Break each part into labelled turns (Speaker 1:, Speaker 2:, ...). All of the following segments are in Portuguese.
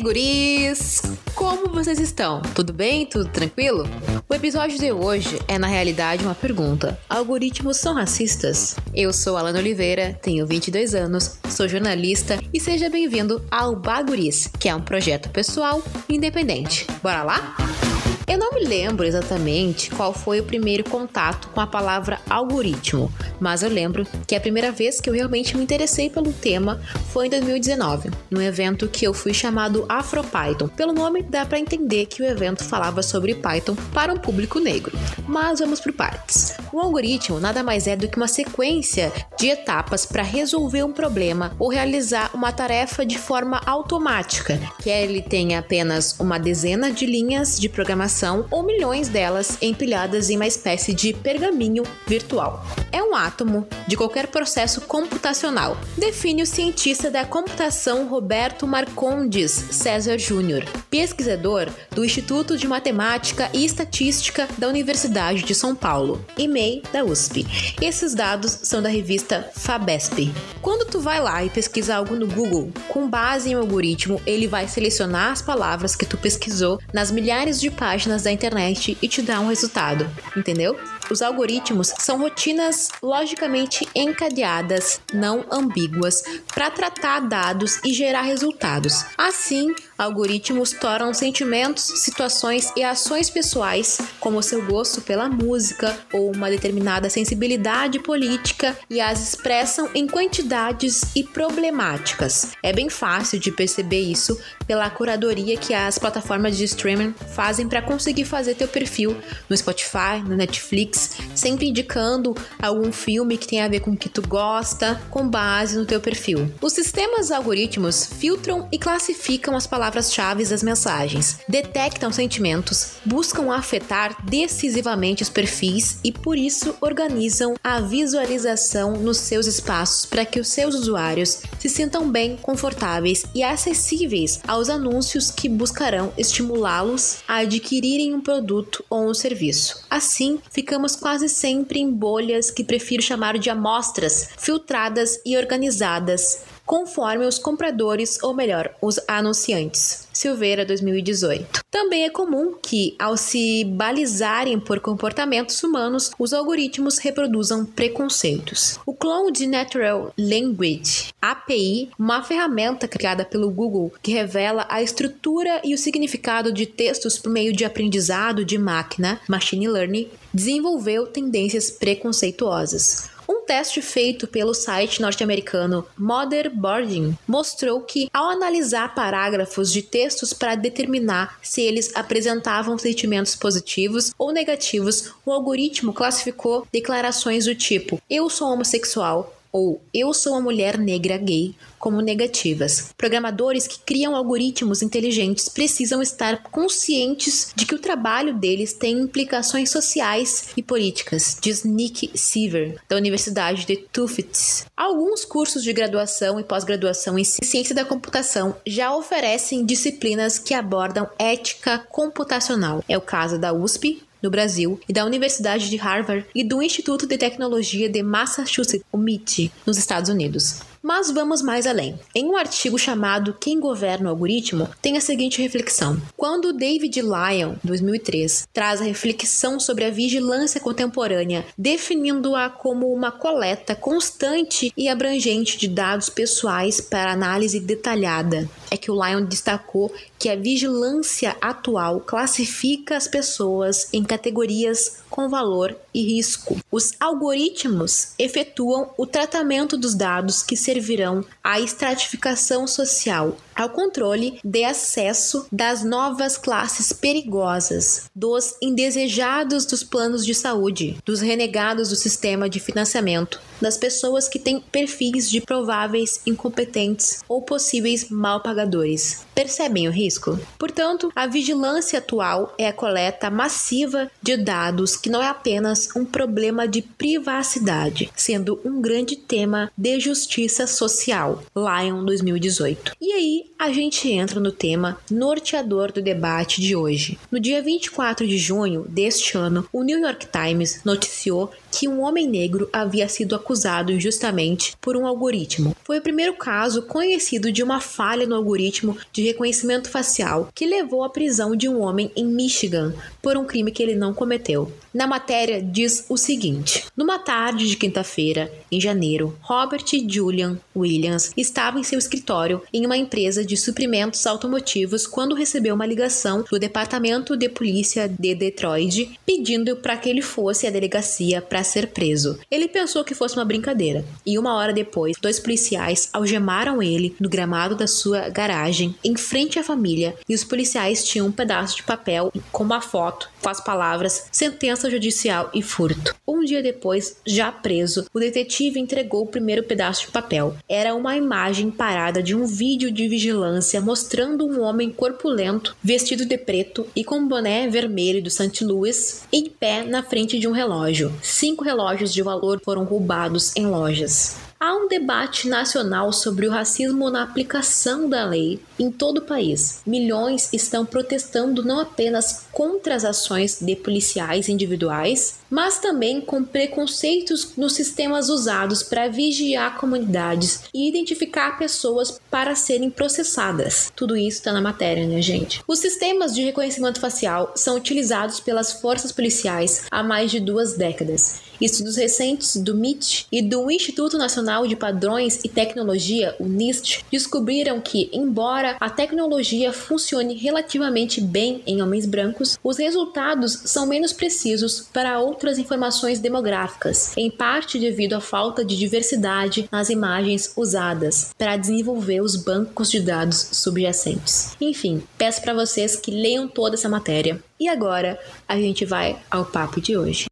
Speaker 1: Guris? Como vocês estão? Tudo bem? Tudo tranquilo? O episódio de hoje é, na realidade, uma pergunta: Algoritmos são racistas? Eu sou Alana Oliveira, tenho 22 anos, sou jornalista e seja bem-vindo ao Baguris, que é um projeto pessoal independente. Bora lá? Eu não me lembro exatamente qual foi o primeiro contato com a palavra algoritmo, mas eu lembro que a primeira vez que eu realmente me interessei pelo tema foi em 2019, num evento que eu fui chamado AfroPython. Pelo nome, dá para entender que o evento falava sobre Python para um público negro. Mas vamos por partes. Um algoritmo nada mais é do que uma sequência de etapas para resolver um problema ou realizar uma tarefa de forma automática, que ele tenha apenas uma dezena de linhas de programação ou milhões delas empilhadas em uma espécie de pergaminho virtual. É um átomo de qualquer processo computacional, define o cientista da computação Roberto Marcondes César Júnior, pesquisador do Instituto de Matemática e Estatística da Universidade de São Paulo, e-mail da USP. Esses dados são da revista Fabesp. Quando tu vai lá e pesquisa algo no Google, com base em um algoritmo, ele vai selecionar as palavras que tu pesquisou nas milhares de páginas páginas da internet e te dá um resultado, entendeu? Os algoritmos são rotinas logicamente encadeadas, não ambíguas, para tratar dados e gerar resultados. Assim, algoritmos tornam sentimentos, situações e ações pessoais, como seu gosto pela música ou uma determinada sensibilidade política, e as expressam em quantidades e problemáticas. É bem fácil de perceber isso pela curadoria que as plataformas de streaming fazem para conseguir fazer teu perfil no Spotify, no Netflix sempre indicando algum filme que tem a ver com o que tu gosta, com base no teu perfil. Os sistemas algoritmos filtram e classificam as palavras-chave das mensagens, detectam sentimentos, buscam afetar decisivamente os perfis e por isso organizam a visualização nos seus espaços para que os seus usuários se sintam bem, confortáveis e acessíveis aos anúncios que buscarão estimulá-los a adquirirem um produto ou um serviço. Assim, ficamos quase sempre em bolhas que prefiro chamar de amostras, filtradas e organizadas, conforme os compradores, ou melhor, os anunciantes. Silveira 2018. Também é comum que, ao se balizarem por comportamentos humanos, os algoritmos reproduzam preconceitos. O Cloud Natural Language API, uma ferramenta criada pelo Google que revela a estrutura e o significado de textos por meio de aprendizado de máquina, machine learning, desenvolveu tendências preconceituosas. Um teste feito pelo site norte-americano Motherboarding mostrou que, ao analisar parágrafos de textos para determinar se eles apresentavam sentimentos positivos ou negativos, o algoritmo classificou declarações do tipo: Eu sou homossexual, ou eu sou uma mulher negra gay como negativas. Programadores que criam algoritmos inteligentes precisam estar conscientes de que o trabalho deles tem implicações sociais e políticas, diz Nick Seaver, da Universidade de Tufts. Alguns cursos de graduação e pós-graduação em ciência da computação já oferecem disciplinas que abordam ética computacional. É o caso da USP, no Brasil, e da Universidade de Harvard e do Instituto de Tecnologia de Massachusetts, o MIT, nos Estados Unidos. Mas vamos mais além. Em um artigo chamado Quem Governa o Algoritmo, tem a seguinte reflexão. Quando David Lyon, 2003, traz a reflexão sobre a vigilância contemporânea, definindo-a como uma coleta constante e abrangente de dados pessoais para análise detalhada, é que o Lyon destacou que a vigilância atual classifica as pessoas em categorias com valor e risco. Os algoritmos efetuam o tratamento dos dados que servirão à estratificação social, ao controle de acesso das novas classes perigosas, dos indesejados dos planos de saúde, dos renegados do sistema de financiamento, das pessoas que têm perfis de prováveis incompetentes ou possíveis mal pagadores. Percebem o risco? Portanto, a vigilância atual é a coleta massiva de dados que não é apenas um problema de privacidade, sendo um grande tema de justiça social, Lion 2018. E aí a gente entra no tema norteador do debate de hoje. No dia 24 de junho deste ano, o New York Times noticiou que um homem negro havia sido acusado injustamente por um algoritmo. Foi o primeiro caso conhecido de uma falha no algoritmo de reconhecimento facial que levou à prisão de um homem em Michigan por um crime que ele não cometeu. Na matéria diz o seguinte: Numa tarde de quinta-feira, em janeiro, Robert Julian Williams estava em seu escritório em uma empresa de suprimentos automotivos quando recebeu uma ligação do Departamento de Polícia de Detroit pedindo para que ele fosse à delegacia para ser preso. Ele pensou que fosse uma brincadeira e uma hora depois, dois policiais algemaram ele no gramado da sua garagem em frente à família e os policiais tinham um pedaço de papel com uma foto com as palavras sentença judicial e furto. Um dia depois, já preso, o detetive entregou o primeiro pedaço de papel. Era uma imagem parada de um vídeo de vigilância mostrando um homem corpulento, vestido de preto e com um boné vermelho do St. Louis, em pé na frente de um relógio. Cinco relógios de valor foram roubados em lojas. Há um debate nacional sobre o racismo na aplicação da lei em todo o país. Milhões estão protestando não apenas contra as ações de policiais individuais, mas também com preconceitos nos sistemas usados para vigiar comunidades e identificar pessoas para serem processadas. Tudo isso está na matéria, né, gente? Os sistemas de reconhecimento facial são utilizados pelas forças policiais há mais de duas décadas. Estudos recentes do MIT e do Instituto Nacional de Padrões e Tecnologia, o NIST, descobriram que, embora a tecnologia funcione relativamente bem em homens brancos, os resultados são menos precisos para outras informações demográficas, em parte devido à falta de diversidade nas imagens usadas para desenvolver os bancos de dados subjacentes. Enfim, peço para vocês que leiam toda essa matéria. E agora a gente vai ao papo de hoje.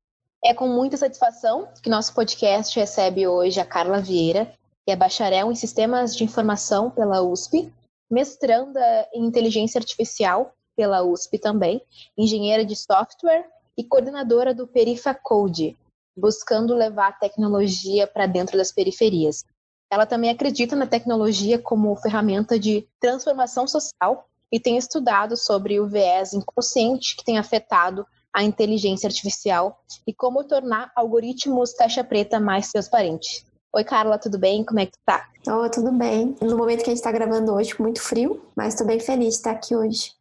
Speaker 1: É com muita satisfação que nosso podcast recebe hoje a Carla Vieira, que é bacharel em Sistemas de Informação pela USP, mestranda em Inteligência Artificial pela USP também, engenheira de software e coordenadora do Perifa Code, buscando levar a tecnologia para dentro das periferias. Ela também acredita na tecnologia como ferramenta de transformação social e tem estudado sobre o viés inconsciente que tem afetado a inteligência artificial e como tornar algoritmos caixa preta mais transparentes. Oi, Carla, tudo bem? Como é que tu tá?
Speaker 2: Oh, tudo bem. No momento que a gente está gravando hoje, muito frio, mas estou bem feliz de estar aqui hoje.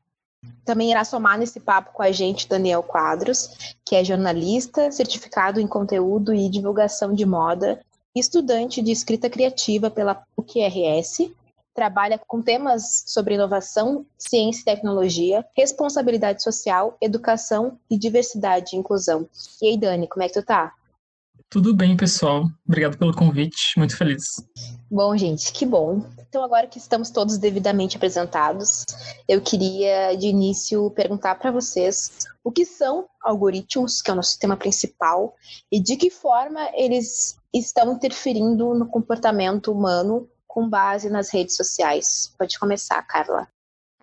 Speaker 1: Também irá somar nesse papo com a gente Daniel Quadros, que é jornalista, certificado em conteúdo e divulgação de moda, estudante de escrita criativa pela PUC-RS trabalha com temas sobre inovação, ciência e tecnologia, responsabilidade social, educação e diversidade e inclusão. E aí, Dani, como é que tu tá?
Speaker 3: Tudo bem, pessoal. Obrigado pelo convite. Muito feliz.
Speaker 1: Bom, gente, que bom. Então, agora que estamos todos devidamente apresentados, eu queria, de início, perguntar para vocês o que são algoritmos, que é o nosso sistema principal, e de que forma eles estão interferindo no comportamento humano com base nas redes sociais. Pode começar, Carla.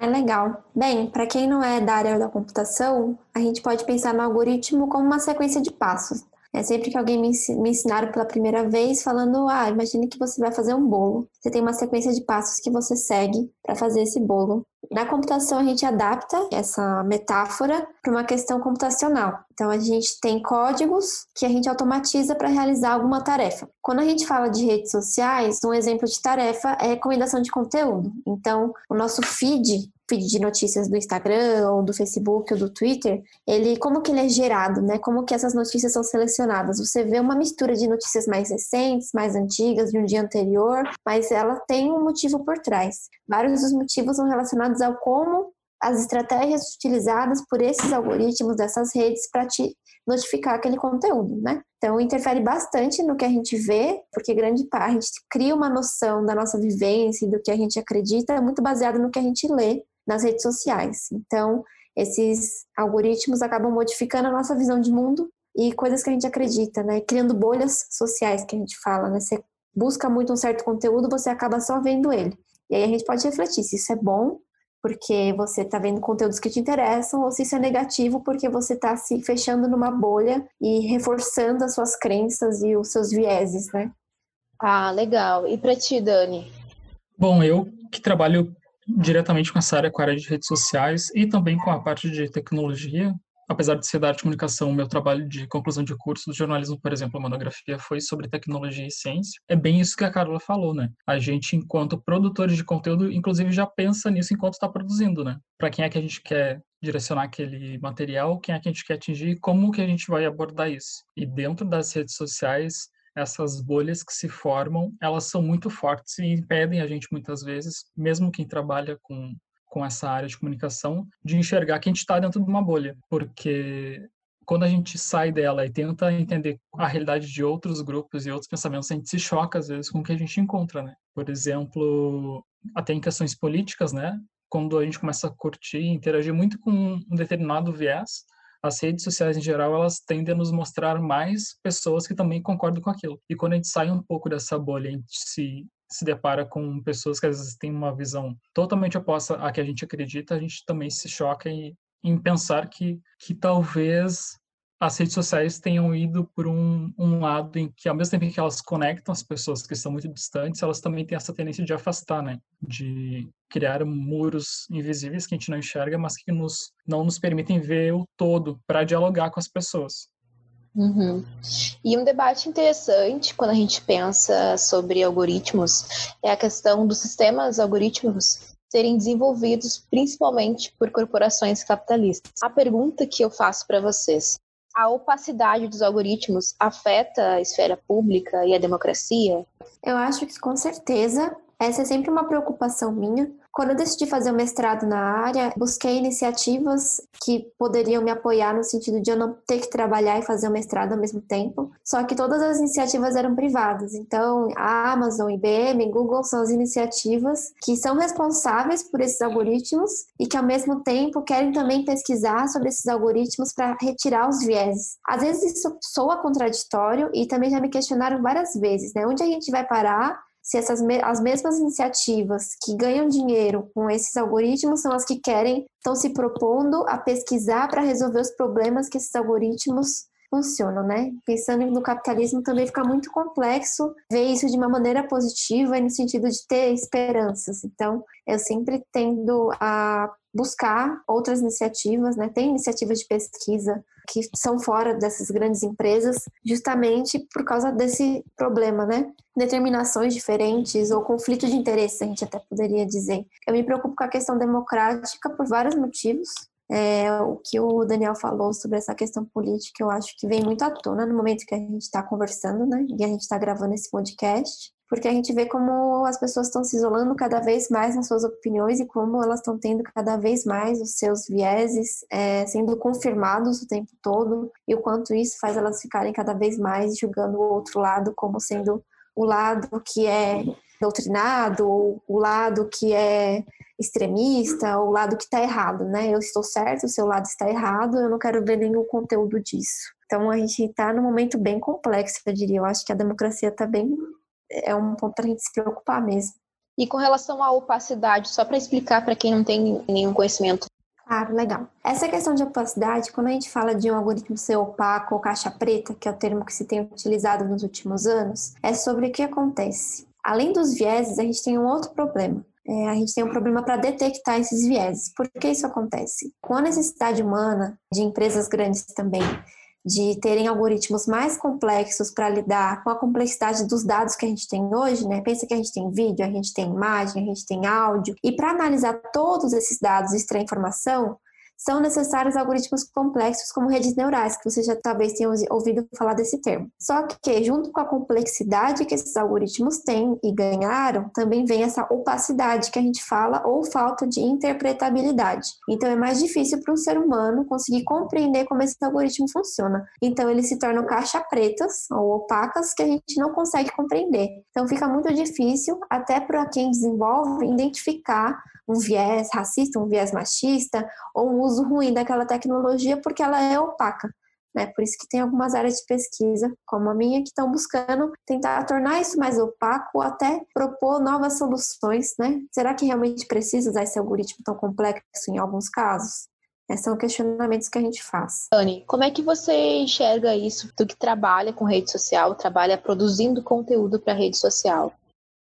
Speaker 2: É legal. Bem, para quem não é da área da computação, a gente pode pensar no algoritmo como uma sequência de passos. É sempre que alguém me, me ensinaram pela primeira vez, falando: ah, imagine que você vai fazer um bolo. Você tem uma sequência de passos que você segue para fazer esse bolo. Na computação, a gente adapta essa metáfora para uma questão computacional. Então, a gente tem códigos que a gente automatiza para realizar alguma tarefa. Quando a gente fala de redes sociais, um exemplo de tarefa é recomendação de conteúdo. Então, o nosso feed feed de notícias do Instagram ou do Facebook ou do Twitter, ele como que ele é gerado, né? Como que essas notícias são selecionadas? Você vê uma mistura de notícias mais recentes, mais antigas, de um dia anterior, mas ela tem um motivo por trás. Vários dos motivos são relacionados ao como as estratégias utilizadas por esses algoritmos dessas redes para te notificar aquele conteúdo, né? Então, interfere bastante no que a gente vê, porque grande parte, a gente cria uma noção da nossa vivência e do que a gente acredita, muito baseado no que a gente lê nas redes sociais. Então, esses algoritmos acabam modificando a nossa visão de mundo e coisas que a gente acredita, né? Criando bolhas sociais que a gente fala, né? Você busca muito um certo conteúdo, você acaba só vendo ele. E aí a gente pode refletir se isso é bom porque você está vendo conteúdos que te interessam, ou se isso é negativo porque você está se fechando numa bolha e reforçando as suas crenças e os seus vieses, né?
Speaker 1: Ah, legal. E para ti, Dani?
Speaker 3: Bom, eu que trabalho diretamente com essa área, com a área de redes sociais e também com a parte de tecnologia, apesar de ser da arte comunicação, meu trabalho de conclusão de curso de jornalismo, por exemplo, a monografia foi sobre tecnologia e ciência. É bem isso que a Carla falou, né? A gente, enquanto produtores de conteúdo, inclusive já pensa nisso enquanto está produzindo, né? Para quem é que a gente quer direcionar aquele material, quem é que a gente quer atingir, como que a gente vai abordar isso. E dentro das redes sociais, essas bolhas que se formam, elas são muito fortes e impedem a gente muitas vezes, mesmo quem trabalha com com essa área de comunicação, de enxergar que a gente está dentro de uma bolha, porque quando a gente sai dela e tenta entender a realidade de outros grupos e outros pensamentos, a gente se choca às vezes com o que a gente encontra, né? Por exemplo, até em questões políticas, né? Quando a gente começa a curtir interagir muito com um determinado viés, as redes sociais em geral elas tendem a nos mostrar mais pessoas que também concordam com aquilo. E quando a gente sai um pouco dessa bolha, a gente se se depara com pessoas que às vezes têm uma visão totalmente oposta à que a gente acredita, a gente também se choca em, em pensar que, que talvez as redes sociais tenham ido por um, um lado em que, ao mesmo tempo que elas conectam as pessoas que estão muito distantes, elas também têm essa tendência de afastar, né? De criar muros invisíveis que a gente não enxerga, mas que nos, não nos permitem ver o todo para dialogar com as pessoas.
Speaker 1: Uhum. E um debate interessante quando a gente pensa sobre algoritmos é a questão dos sistemas algorítmicos serem desenvolvidos principalmente por corporações capitalistas. A pergunta que eu faço para vocês: a opacidade dos algoritmos afeta a esfera pública e a democracia?
Speaker 2: Eu acho que com certeza essa é sempre uma preocupação minha, quando eu decidi fazer o mestrado na área, busquei iniciativas que poderiam me apoiar no sentido de eu não ter que trabalhar e fazer o mestrado ao mesmo tempo. Só que todas as iniciativas eram privadas. Então, a Amazon, IBM, Google são as iniciativas que são responsáveis por esses algoritmos e que ao mesmo tempo querem também pesquisar sobre esses algoritmos para retirar os vieses. Às vezes isso soa contraditório e também já me questionaram várias vezes, né? Onde a gente vai parar se essas as mesmas iniciativas que ganham dinheiro com esses algoritmos são as que querem, estão se propondo a pesquisar para resolver os problemas que esses algoritmos funcionam, né? Pensando no capitalismo também fica muito complexo ver isso de uma maneira positiva e no sentido de ter esperanças. Então, eu sempre tendo a buscar outras iniciativas, né? Tem iniciativas de pesquisa que são fora dessas grandes empresas, justamente por causa desse problema, né? Determinações diferentes ou conflito de interesse, a gente até poderia dizer. Eu me preocupo com a questão democrática por vários motivos. É, o que o Daniel falou sobre essa questão política, eu acho que vem muito à tona no momento que a gente está conversando, né? E a gente está gravando esse podcast porque a gente vê como as pessoas estão se isolando cada vez mais nas suas opiniões e como elas estão tendo cada vez mais os seus vieses é, sendo confirmados o tempo todo e o quanto isso faz elas ficarem cada vez mais julgando o outro lado como sendo o lado que é doutrinado, ou o lado que é extremista, ou o lado que está errado, né? Eu estou certo, o seu lado está errado, eu não quero ver nenhum conteúdo disso. Então a gente está num momento bem complexo, eu diria. Eu acho que a democracia está bem é um ponto para a gente se preocupar mesmo.
Speaker 1: E com relação à opacidade, só para explicar para quem não tem nenhum conhecimento.
Speaker 2: Claro, legal. Essa questão de opacidade, quando a gente fala de um algoritmo ser opaco ou caixa preta, que é o termo que se tem utilizado nos últimos anos, é sobre o que acontece. Além dos vieses, a gente tem um outro problema. É, a gente tem um problema para detectar esses vieses. Por que isso acontece? Com a necessidade humana, de empresas grandes também, de terem algoritmos mais complexos para lidar com a complexidade dos dados que a gente tem hoje, né? Pensa que a gente tem vídeo, a gente tem imagem, a gente tem áudio, e para analisar todos esses dados e extrair informação, são necessários algoritmos complexos como redes neurais, que vocês já talvez tenham ouvido falar desse termo. Só que, junto com a complexidade que esses algoritmos têm e ganharam, também vem essa opacidade que a gente fala ou falta de interpretabilidade. Então, é mais difícil para um ser humano conseguir compreender como esse algoritmo funciona. Então, eles se tornam caixa pretas ou opacas que a gente não consegue compreender. Então, fica muito difícil, até para quem desenvolve, identificar um viés racista, um viés machista ou um uso ruim daquela tecnologia porque ela é opaca. Né? Por isso que tem algumas áreas de pesquisa, como a minha, que estão buscando tentar tornar isso mais opaco ou até propor novas soluções. Né? Será que realmente precisa usar esse algoritmo tão complexo em alguns casos? Esses são questionamentos que a gente faz.
Speaker 1: Anne, como é que você enxerga isso? Tu que trabalha com rede social, trabalha produzindo conteúdo para rede social?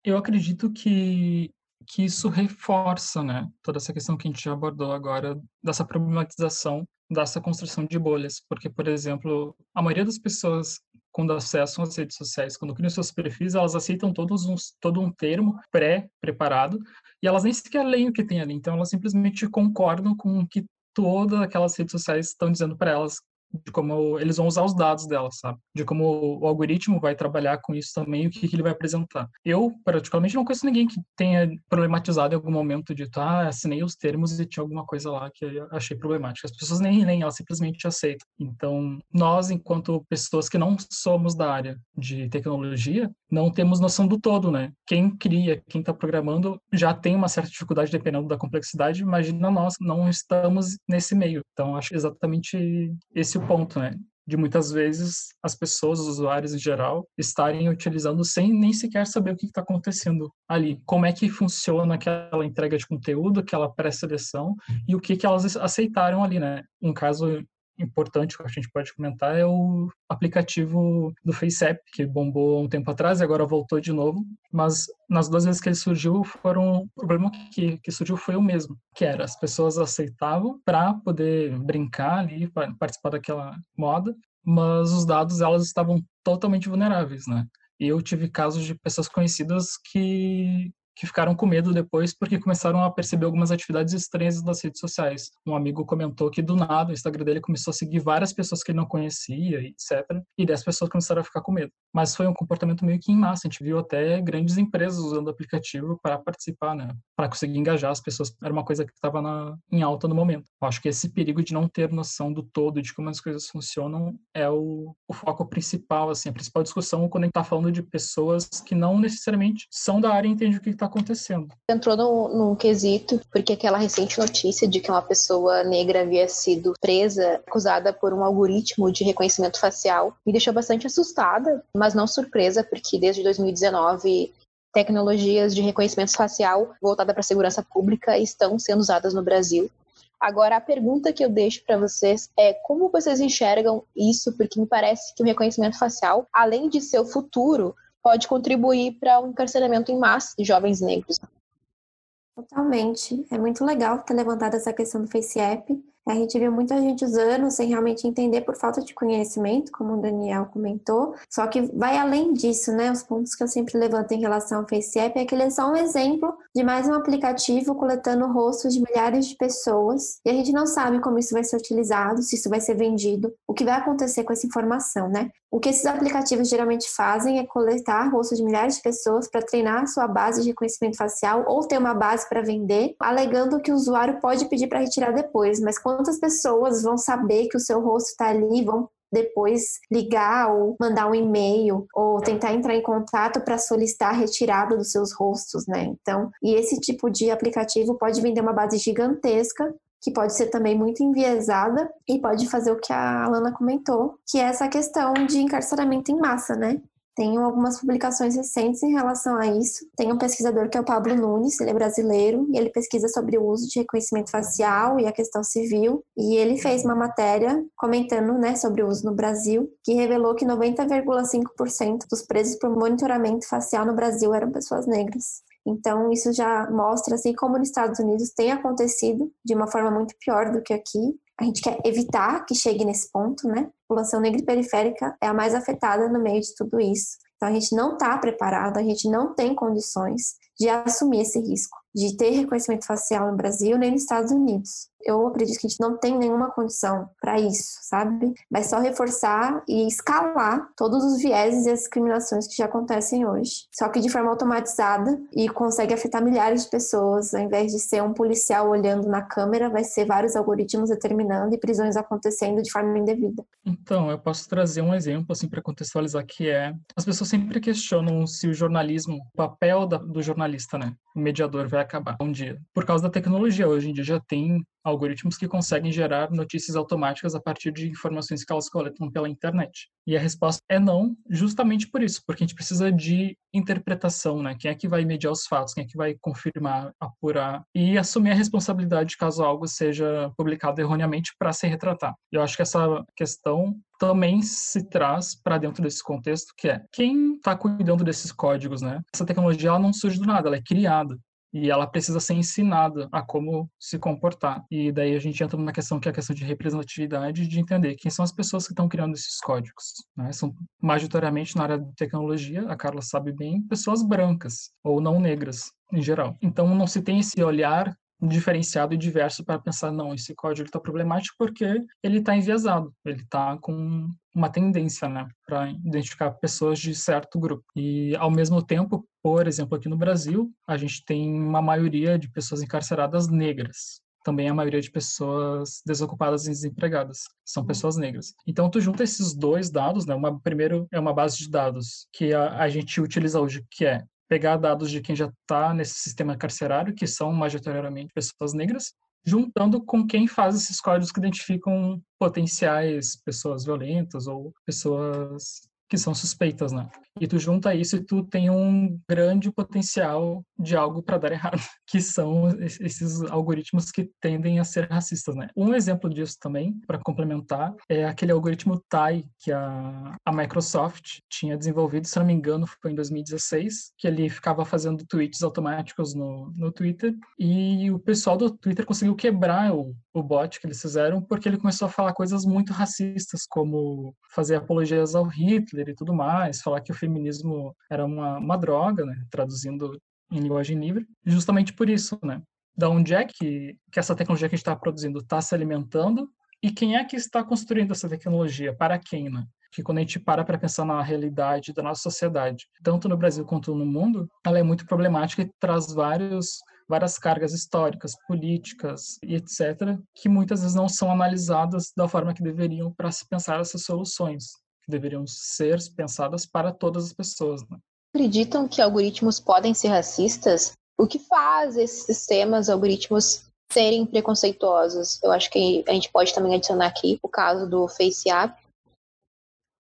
Speaker 3: Eu acredito que que isso reforça, né, toda essa questão que a gente já abordou agora dessa problematização dessa construção de bolhas, porque, por exemplo, a maioria das pessoas quando acessam as redes sociais, quando criam seus perfis, elas aceitam todos uns, todo um termo pré-preparado e elas nem sequer leem o que tem ali, então elas simplesmente concordam com o que todas aquelas redes sociais estão dizendo para elas de como eles vão usar os dados dela, sabe? De como o algoritmo vai trabalhar com isso também, o que, que ele vai apresentar. Eu, praticamente, não conheço ninguém que tenha problematizado em algum momento, dito, ah, assinei os termos e tinha alguma coisa lá que eu achei problemática. As pessoas nem leem, elas simplesmente aceitam. Então, nós, enquanto pessoas que não somos da área de tecnologia, não temos noção do todo, né? Quem cria, quem está programando, já tem uma certa dificuldade dependendo da complexidade, imagina nós, não estamos nesse meio. Então, acho exatamente esse o ponto, né? De muitas vezes as pessoas, os usuários em geral, estarem utilizando sem nem sequer saber o que está acontecendo ali. Como é que funciona aquela entrega de conteúdo, aquela pré-seleção e o que, que elas aceitaram ali, né? Um caso importante que a gente pode comentar é o aplicativo do FaceApp, que bombou um tempo atrás e agora voltou de novo. Mas nas duas vezes que ele surgiu, foram o problema que, que surgiu foi o mesmo, que era as pessoas aceitavam para poder brincar ali, participar daquela moda, mas os dados elas estavam totalmente vulneráveis, né? E eu tive casos de pessoas conhecidas que que ficaram com medo depois porque começaram a perceber algumas atividades estranhas das redes sociais. Um amigo comentou que do nada o Instagram dele começou a seguir várias pessoas que ele não conhecia, etc. E dessas pessoas começaram a ficar com medo. Mas foi um comportamento meio que em massa. A gente viu até grandes empresas usando o aplicativo para participar, né? Para conseguir engajar as pessoas. Era uma coisa que estava em alta no momento. Eu acho que esse perigo de não ter noção do todo de como as coisas funcionam é o, o foco principal, assim, a principal discussão quando a gente está falando de pessoas que não necessariamente são da área e entendem o que está acontecendo.
Speaker 1: Entrou num, quesito, porque aquela recente notícia de que uma pessoa negra havia sido presa, acusada por um algoritmo de reconhecimento facial, me deixou bastante assustada, mas não surpresa, porque desde 2019 tecnologias de reconhecimento facial voltada para a segurança pública estão sendo usadas no Brasil. Agora, a pergunta que eu deixo para vocês é como vocês enxergam isso, porque me parece que o reconhecimento facial, além de ser o futuro, pode contribuir para o um encarceramento em massa de jovens negros.
Speaker 2: Totalmente. É muito legal ter levantado essa questão do FaceApp. A gente viu muita gente usando sem realmente entender por falta de conhecimento, como o Daniel comentou. Só que vai além disso, né? Os pontos que eu sempre levanto em relação ao FaceApp é que ele é só um exemplo de mais um aplicativo coletando rostos de milhares de pessoas. E a gente não sabe como isso vai ser utilizado, se isso vai ser vendido, o que vai acontecer com essa informação, né? O que esses aplicativos geralmente fazem é coletar rostos de milhares de pessoas para treinar sua base de reconhecimento facial ou ter uma base para vender, alegando que o usuário pode pedir para retirar depois. Mas quantas pessoas vão saber que o seu rosto está ali, vão depois ligar ou mandar um e-mail ou tentar entrar em contato para solicitar a retirada dos seus rostos, né? Então, e esse tipo de aplicativo pode vender uma base gigantesca que pode ser também muito enviesada e pode fazer o que a Alana comentou, que é essa questão de encarceramento em massa, né? Tenho algumas publicações recentes em relação a isso. Tem um pesquisador que é o Pablo Nunes, ele é brasileiro, e ele pesquisa sobre o uso de reconhecimento facial e a questão civil. E ele fez uma matéria comentando né, sobre o uso no Brasil, que revelou que 90,5% dos presos por monitoramento facial no Brasil eram pessoas negras. Então, isso já mostra, assim como nos Estados Unidos tem acontecido de uma forma muito pior do que aqui. A gente quer evitar que chegue nesse ponto, né? População negra e periférica é a mais afetada no meio de tudo isso. Então, a gente não está preparado, a gente não tem condições de assumir esse risco, de ter reconhecimento facial no Brasil nem nos Estados Unidos eu acredito que a gente não tem nenhuma condição para isso, sabe? Vai só reforçar e escalar todos os vieses e as discriminações que já acontecem hoje. Só que de forma automatizada e consegue afetar milhares de pessoas. Ao invés de ser um policial olhando na câmera, vai ser vários algoritmos determinando e prisões acontecendo de forma indevida.
Speaker 3: Então, eu posso trazer um exemplo assim para contextualizar que é as pessoas sempre questionam se o jornalismo, o papel da, do jornalista, né, o mediador vai acabar um dia. Por causa da tecnologia, hoje em dia já tem algoritmos que conseguem gerar notícias automáticas a partir de informações que elas coletam pela internet. E a resposta é não, justamente por isso, porque a gente precisa de interpretação, né? Quem é que vai mediar os fatos, quem é que vai confirmar, apurar e assumir a responsabilidade caso algo seja publicado erroneamente para se retratar. Eu acho que essa questão também se traz para dentro desse contexto, que é quem está cuidando desses códigos, né? Essa tecnologia ela não surge do nada, ela é criada e ela precisa ser ensinada a como se comportar. E daí a gente entra numa questão que é a questão de representatividade, de entender quem são as pessoas que estão criando esses códigos. Né? São majoritariamente na área de tecnologia, a Carla sabe bem, pessoas brancas ou não negras em geral. Então não se tem esse olhar diferenciado e diverso para pensar não esse código está problemático porque ele está enviesado ele está com uma tendência né para identificar pessoas de certo grupo e ao mesmo tempo por exemplo aqui no Brasil a gente tem uma maioria de pessoas encarceradas negras também a maioria de pessoas desocupadas e desempregadas são uhum. pessoas negras. Então tu junta esses dois dados, né? Uma primeiro é uma base de dados que a, a gente utiliza hoje, que é pegar dados de quem já está nesse sistema carcerário, que são majoritariamente pessoas negras, juntando com quem faz esses códigos que identificam potenciais pessoas violentas ou pessoas que são suspeitas, né? E tu junta isso e tu tem um grande potencial de algo para dar errado, que são esses algoritmos que tendem a ser racistas, né? Um exemplo disso também, para complementar, é aquele algoritmo TAI que a, a Microsoft tinha desenvolvido, se não me engano, foi em 2016, que ele ficava fazendo tweets automáticos no, no Twitter e o pessoal do Twitter conseguiu quebrar o, o bot que eles fizeram porque ele começou a falar coisas muito racistas, como fazer apologias ao Hitler e tudo mais, falar que o feminismo era uma, uma droga, né? traduzindo em linguagem livre, justamente por isso, né? Da onde é que, que essa tecnologia que a gente está produzindo está se alimentando e quem é que está construindo essa tecnologia? Para quem, né? Que quando a gente para para pensar na realidade da nossa sociedade, tanto no Brasil quanto no mundo, ela é muito problemática e traz vários várias cargas históricas, políticas e etc., que muitas vezes não são analisadas da forma que deveriam para se pensar essas soluções que deveriam ser pensadas para todas as pessoas. Né?
Speaker 1: Acreditam que algoritmos podem ser racistas? O que faz esses sistemas, algoritmos, serem preconceituosos? Eu acho que a gente pode também adicionar aqui o caso do FaceApp.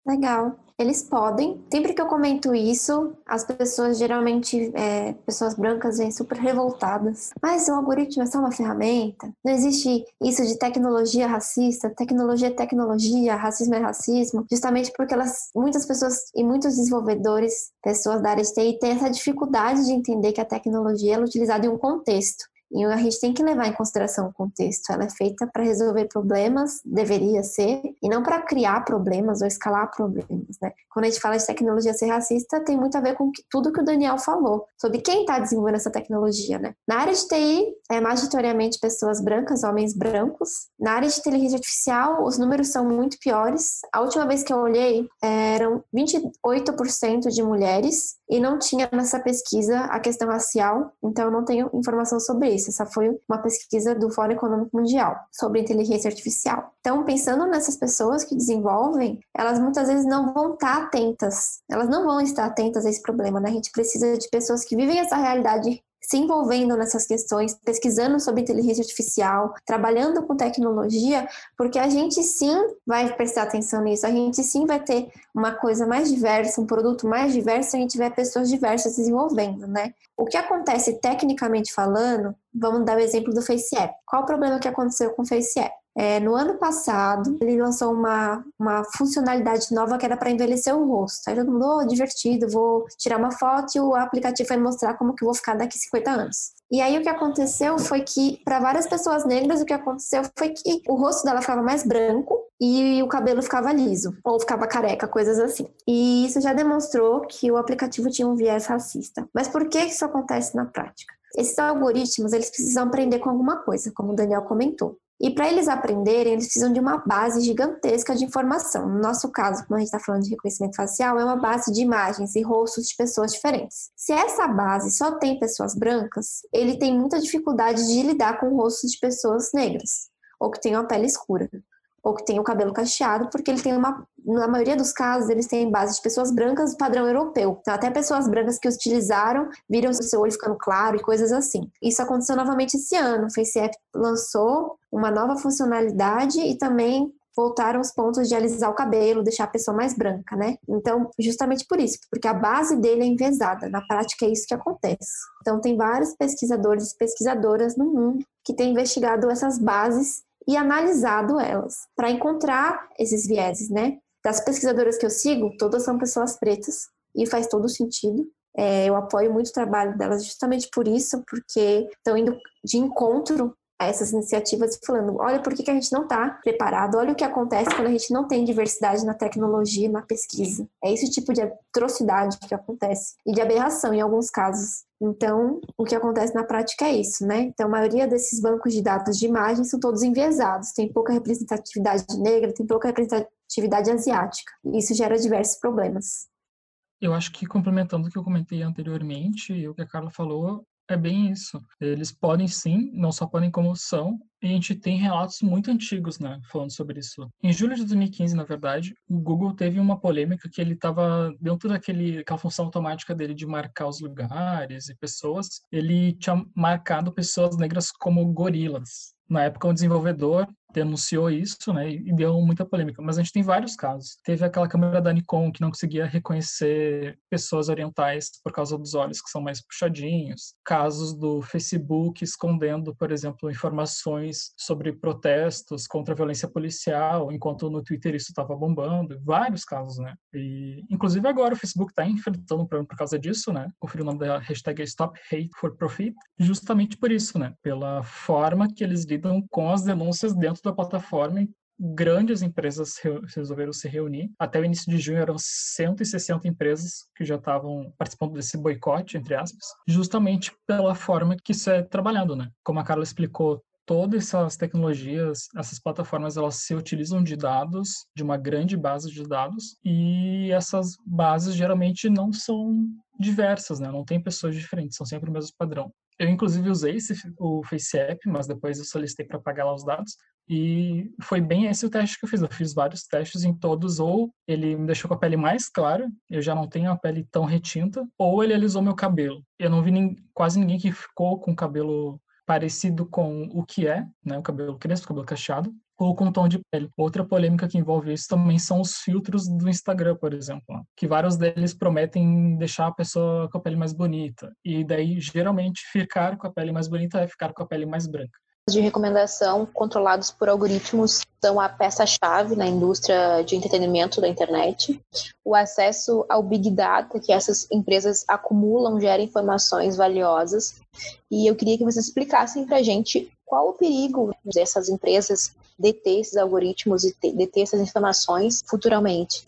Speaker 2: Legal. Eles podem. Sempre que eu comento isso, as pessoas, geralmente, é, pessoas brancas, vêm super revoltadas. Mas o algoritmo é só uma ferramenta. Não existe isso de tecnologia racista. Tecnologia é tecnologia, racismo é racismo. Justamente porque elas, muitas pessoas e muitos desenvolvedores, pessoas da área de TI, têm essa dificuldade de entender que a tecnologia é utilizada em um contexto. E a gente tem que levar em consideração o contexto. Ela é feita para resolver problemas, deveria ser, e não para criar problemas ou escalar problemas, né? Quando a gente fala de tecnologia ser racista, tem muito a ver com tudo que o Daniel falou sobre quem está desenvolvendo essa tecnologia, né? Na área de TI, é majoritariamente pessoas brancas, homens brancos. Na área de inteligência artificial, os números são muito piores. A última vez que eu olhei, eram 28% de mulheres e não tinha nessa pesquisa a questão racial, então eu não tenho informação sobre isso. Essa foi uma pesquisa do Fórum Econômico Mundial sobre inteligência artificial. Então, pensando nessas pessoas que desenvolvem, elas muitas vezes não vão estar atentas, elas não vão estar atentas a esse problema, né? A gente precisa de pessoas que vivem essa realidade se envolvendo nessas questões, pesquisando sobre inteligência artificial, trabalhando com tecnologia, porque a gente sim vai prestar atenção nisso, a gente sim vai ter uma coisa mais diversa, um produto mais diverso, a gente tiver pessoas diversas desenvolvendo, né? O que acontece tecnicamente falando, vamos dar o exemplo do FaceApp. Qual o problema que aconteceu com o FaceApp? É, no ano passado, ele lançou uma, uma funcionalidade nova que era para envelhecer o rosto. Aí todo mundo, oh, divertido, vou tirar uma foto e o aplicativo vai mostrar como que eu vou ficar daqui 50 anos. E aí o que aconteceu foi que, para várias pessoas negras, o que aconteceu foi que o rosto dela ficava mais branco e o cabelo ficava liso, ou ficava careca, coisas assim. E isso já demonstrou que o aplicativo tinha um viés racista. Mas por que isso acontece na prática? Esses algoritmos, eles precisam aprender com alguma coisa, como o Daniel comentou. E para eles aprenderem, eles precisam de uma base gigantesca de informação. No nosso caso, como a gente está falando de reconhecimento facial, é uma base de imagens e rostos de pessoas diferentes. Se essa base só tem pessoas brancas, ele tem muita dificuldade de lidar com rostos de pessoas negras ou que tenham a pele escura ou que tem o cabelo cacheado, porque ele tem uma, na maioria dos casos, eles têm base de pessoas brancas do padrão europeu. Então, até pessoas brancas que utilizaram viram o seu olho ficando claro e coisas assim. Isso aconteceu novamente esse ano. O FaceApp lançou uma nova funcionalidade e também voltaram os pontos de alisar o cabelo, deixar a pessoa mais branca, né? Então, justamente por isso, porque a base dele é envezada. Na prática, é isso que acontece. Então, tem vários pesquisadores e pesquisadoras no mundo que têm investigado essas bases e analisado elas para encontrar esses vieses, né? Das pesquisadoras que eu sigo, todas são pessoas pretas e faz todo sentido. É, eu apoio muito o trabalho delas justamente por isso, porque estão indo de encontro a essas iniciativas falando, olha por que, que a gente não está preparado, olha o que acontece quando a gente não tem diversidade na tecnologia, na pesquisa. É esse tipo de atrocidade que acontece e de aberração em alguns casos. Então, o que acontece na prática é isso, né? Então, a maioria desses bancos de dados de imagens são todos enviesados, tem pouca representatividade negra, tem pouca representatividade asiática. E isso gera diversos problemas.
Speaker 3: Eu acho que complementando o que eu comentei anteriormente, e o que a Carla falou, é bem isso. Eles podem sim, não só podem como são, a gente tem relatos muito antigos, né, falando sobre isso. Em julho de 2015, na verdade, o Google teve uma polêmica que ele estava dentro daquele aquela função automática dele de marcar os lugares e pessoas, ele tinha marcado pessoas negras como gorilas. Na época, um desenvolvedor denunciou isso, né, e deu muita polêmica. Mas a gente tem vários casos. Teve aquela câmera da Nikon que não conseguia reconhecer pessoas orientais por causa dos olhos que são mais puxadinhos. Casos do Facebook escondendo, por exemplo, informações sobre protestos contra a violência policial, enquanto no Twitter isso estava bombando. Vários casos, né? E, inclusive agora o Facebook está enfrentando um problema por causa disso, né? Confira o nome da hashtag Stop Hate for Profit, justamente por isso, né? Pela forma que eles lidam com as denúncias dentro da plataforma grandes empresas resolveram se reunir. Até o início de junho eram 160 empresas que já estavam participando desse boicote, entre aspas, justamente pela forma que isso é trabalhado, né? Como a Carla explicou, todas essas tecnologias, essas plataformas, elas se utilizam de dados, de uma grande base de dados, e essas bases geralmente não são diversas, né? Não tem pessoas diferentes, são sempre o mesmo padrão. Eu, inclusive, usei esse, o FaceApp, mas depois eu solicitei para pagar lá os dados. E foi bem esse o teste que eu fiz. Eu fiz vários testes em todos, ou ele me deixou com a pele mais clara, eu já não tenho a pele tão retinta, ou ele alisou meu cabelo. Eu não vi nem, quase ninguém que ficou com o cabelo parecido com o que é, né, o cabelo crespo, o cabelo cacheado, ou com tom de pele. Outra polêmica que envolve isso também são os filtros do Instagram, por exemplo, que vários deles prometem deixar a pessoa com a pele mais bonita. E daí, geralmente, ficar com a pele mais bonita é ficar com a pele mais branca
Speaker 4: de recomendação controlados por algoritmos são a peça-chave na indústria de entretenimento da internet. O acesso ao Big Data que essas empresas acumulam gera informações valiosas. E eu queria que vocês explicassem para a gente qual o perigo dessas empresas deter esses algoritmos e deter essas informações futuramente.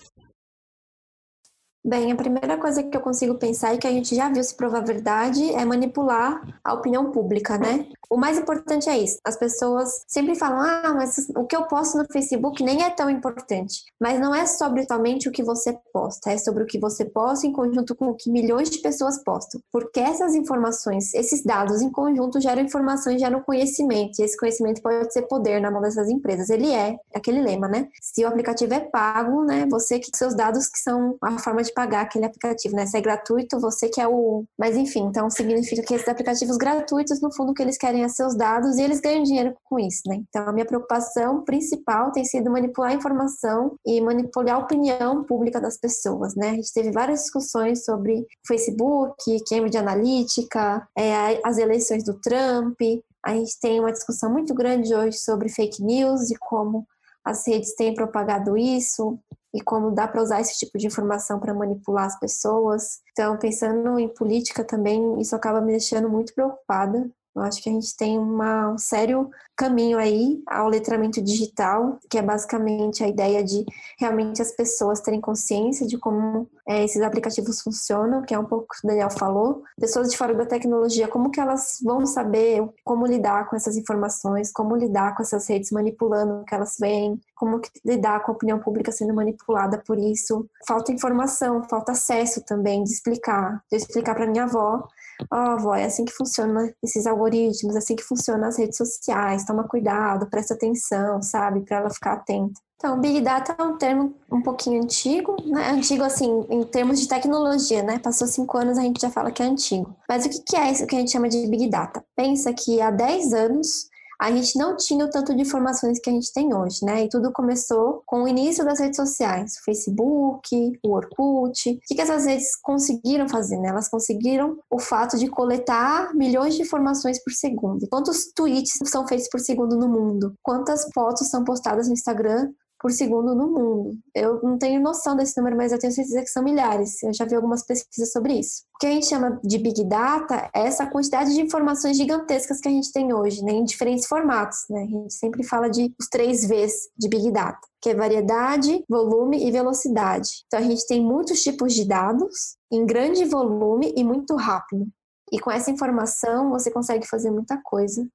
Speaker 2: Bem, a primeira coisa que eu consigo pensar e que a gente já viu se provar verdade é manipular a opinião pública, né? O mais importante é isso. As pessoas sempre falam: ah, mas o que eu posto no Facebook nem é tão importante. Mas não é sobre somente o que você posta, é sobre o que você posta em conjunto com o que milhões de pessoas postam. Porque essas informações, esses dados em conjunto geram informações, geram conhecimento. E esse conhecimento pode ser poder na mão dessas empresas. Ele é aquele lema, né? Se o aplicativo é pago, né? Você que seus dados que são a forma de pagar aquele aplicativo, né? Se é gratuito, você que é o. Mas enfim, então significa que esses aplicativos gratuitos, no fundo, que eles querem ganha seus dados e eles ganham dinheiro com isso, né? Então, a minha preocupação principal tem sido manipular a informação e manipular a opinião pública das pessoas, né? A gente teve várias discussões sobre Facebook, Cambridge Analytica, é, as eleições do Trump, A gente tem uma discussão muito grande hoje sobre fake news e como as redes têm propagado isso e como dá para usar esse tipo de informação para manipular as pessoas. Então, pensando em política também, isso acaba me deixando muito preocupada, eu acho que a gente tem uma, um sério caminho aí ao letramento digital, que é basicamente a ideia de realmente as pessoas terem consciência de como é, esses aplicativos funcionam, que é um pouco o que o Daniel falou. Pessoas de fora da tecnologia, como que elas vão saber como lidar com essas informações, como lidar com essas redes manipulando o que elas veem, como lidar com a opinião pública sendo manipulada por isso. Falta informação, falta acesso também de explicar, de explicar para minha avó ó, oh, avó, é assim que funciona esses algoritmos, é assim que funcionam as redes sociais, toma cuidado, presta atenção, sabe, para ela ficar atenta. Então, Big Data é um termo um pouquinho antigo, né? Antigo, assim, em termos de tecnologia, né? Passou cinco anos, a gente já fala que é antigo. Mas o que é isso que a gente chama de Big Data? Pensa que há 10 anos a gente não tinha o tanto de informações que a gente tem hoje, né? E tudo começou com o início das redes sociais, o Facebook, o Orkut. O que, que essas redes conseguiram fazer, né? Elas conseguiram o fato de coletar milhões de informações por segundo. Quantos tweets são feitos por segundo no mundo? Quantas fotos são postadas no Instagram por segundo no mundo. Eu não tenho noção desse número, mas eu tenho certeza que são milhares. Eu já vi algumas pesquisas sobre isso. O que a gente chama de Big Data é essa quantidade de informações gigantescas que a gente tem hoje, né, em diferentes formatos. Né? A gente sempre fala de os três Vs de Big Data, que é variedade, volume e velocidade. Então a gente tem muitos tipos de dados em grande volume e muito rápido. E com essa informação você consegue fazer muita coisa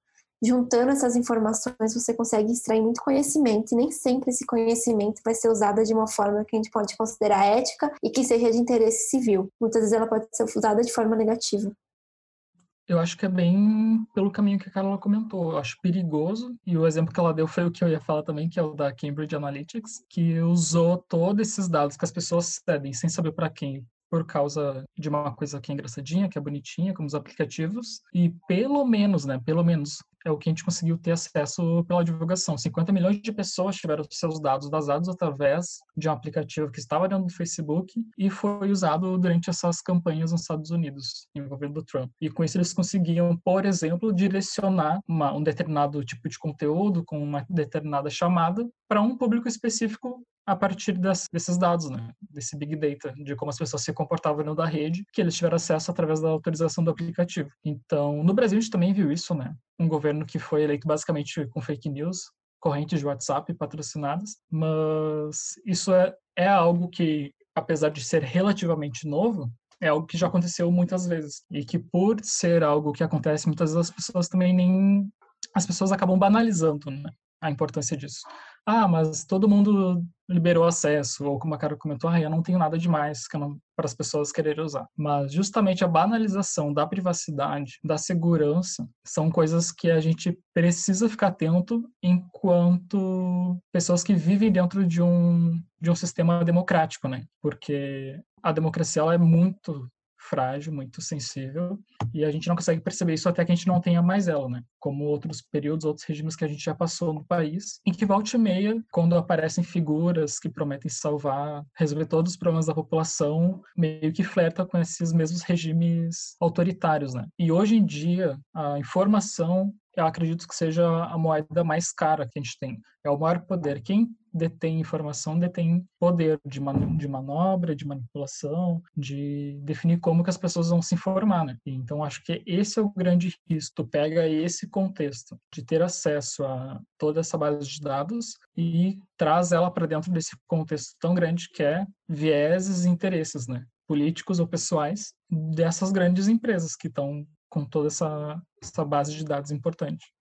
Speaker 2: juntando essas informações, você consegue extrair muito conhecimento, e nem sempre esse conhecimento vai ser usado de uma forma que a gente pode considerar ética e que seja de interesse civil. Muitas vezes ela pode ser usada de forma negativa.
Speaker 3: Eu acho que é bem pelo caminho que a Carla comentou. Eu acho perigoso, e o exemplo que ela deu foi o que eu ia falar também, que é o da Cambridge Analytics, que usou todos esses dados que as pessoas cedem sem saber para quem por causa de uma coisa que é engraçadinha, que é bonitinha, como os aplicativos, e pelo menos, né, pelo menos é o que a gente conseguiu ter acesso pela divulgação. 50 milhões de pessoas tiveram seus dados vazados através de um aplicativo que estava dentro do Facebook e foi usado durante essas campanhas nos Estados Unidos, envolvendo o Trump. E com isso eles conseguiam, por exemplo, direcionar uma, um determinado tipo de conteúdo com uma determinada chamada para um público específico a partir das, desses dados, né? desse big data, de como as pessoas se comportavam dentro da rede, que eles tiveram acesso através da autorização do aplicativo. Então, no Brasil a gente também viu isso, né? Um governo que foi eleito basicamente com fake news, correntes de WhatsApp patrocinadas, mas isso é, é algo que, apesar de ser relativamente novo, é algo que já aconteceu muitas vezes e que por ser algo que acontece muitas vezes as pessoas também nem as pessoas acabam banalizando né, a importância disso ah, mas todo mundo liberou acesso, ou como a cara comentou, ah, eu não tenho nada demais para as pessoas quererem usar. Mas justamente a banalização da privacidade, da segurança, são coisas que a gente precisa ficar atento enquanto pessoas que vivem dentro de um, de um sistema democrático, né? Porque a democracia ela é muito frágil, muito sensível, e a gente não consegue perceber isso até que a gente não tenha mais ela, né? Como outros períodos, outros regimes que a gente já passou no país, em que volta e meia, quando aparecem figuras que prometem salvar, resolver todos os problemas da população, meio que flerta com esses mesmos regimes autoritários, né? E hoje em dia, a informação eu acredito que seja a moeda mais cara que a gente tem. É o maior poder. Quem detém informação detém poder de, man de manobra, de manipulação, de definir como que as pessoas vão se informar, né? Então, acho que esse é o grande risco. Tu pega esse contexto de ter acesso a toda essa base de dados e traz ela para dentro desse contexto tão grande que é vieses e interesses, né? políticos ou pessoais dessas grandes empresas que estão com toda essa, essa base de dados importante.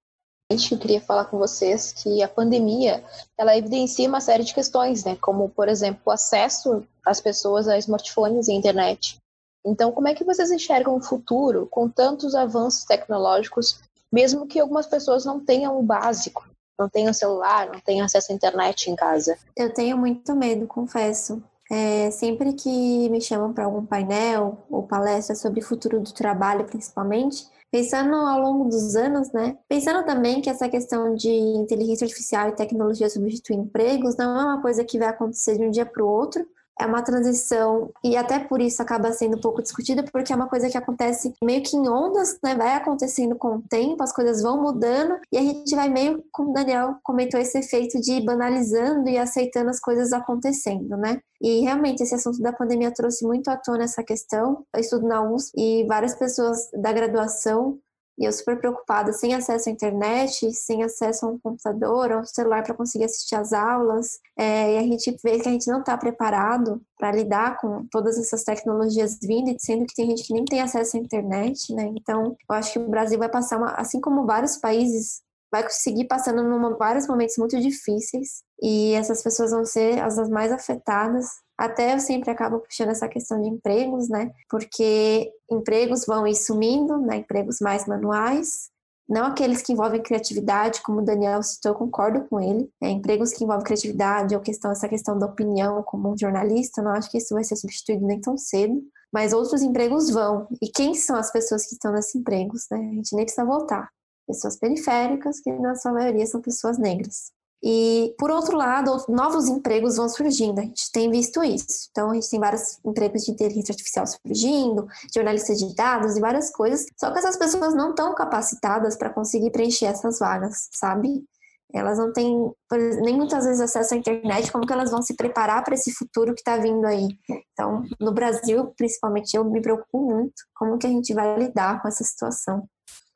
Speaker 4: Eu queria falar com vocês que a pandemia ela evidencia uma série de questões, né? Como, por exemplo, o acesso às pessoas a smartphones e internet. Então, como é que vocês enxergam o futuro com tantos avanços tecnológicos, mesmo que algumas pessoas não tenham o básico, não tenham celular, não tenham acesso à internet em casa?
Speaker 2: Eu tenho muito medo, confesso. É, sempre que me chamam para algum painel ou palestra sobre o futuro do trabalho, principalmente, pensando ao longo dos anos, né? Pensando também que essa questão de inteligência artificial e tecnologia substituir empregos não é uma coisa que vai acontecer de um dia para o outro, é uma transição e até por isso acaba sendo um pouco discutida, porque é uma coisa que acontece meio que em ondas, né? Vai acontecendo com o tempo, as coisas vão mudando e a gente vai meio, como o Daniel comentou, esse efeito de banalizando e aceitando as coisas acontecendo, né? E realmente esse assunto da pandemia trouxe muito à tona essa questão. Eu estudo na USP e várias pessoas da graduação e eu super preocupada, sem acesso à internet, sem acesso a um computador, a um celular para conseguir assistir às aulas. É, e a gente vê que a gente não está preparado para lidar com todas essas tecnologias vindo, sendo que tem gente que nem tem acesso à internet, né? Então, eu acho que o Brasil vai passar, uma, assim como vários países, vai conseguir passando vários momentos muito difíceis. E essas pessoas vão ser as mais afetadas até eu sempre acabo puxando essa questão de empregos, né? Porque empregos vão ir sumindo, né? Empregos mais manuais, não aqueles que envolvem criatividade, como o Daniel citou, eu concordo com ele. É, empregos que envolvem criatividade ou questão, essa questão da opinião como um jornalista, não acho que isso vai ser substituído nem tão cedo. Mas outros empregos vão. E quem são as pessoas que estão nesses empregos? Né? A gente nem precisa voltar. Pessoas periféricas, que na sua maioria são pessoas negras. E, por outro lado, novos empregos vão surgindo, a gente tem visto isso. Então, a gente tem vários empregos de inteligência artificial surgindo, jornalistas de dados e várias coisas. Só que essas pessoas não estão capacitadas para conseguir preencher essas vagas, sabe? Elas não têm nem muitas vezes acesso à internet, como que elas vão se preparar para esse futuro que está vindo aí? Então, no Brasil, principalmente, eu me preocupo muito como que a gente vai lidar com essa situação.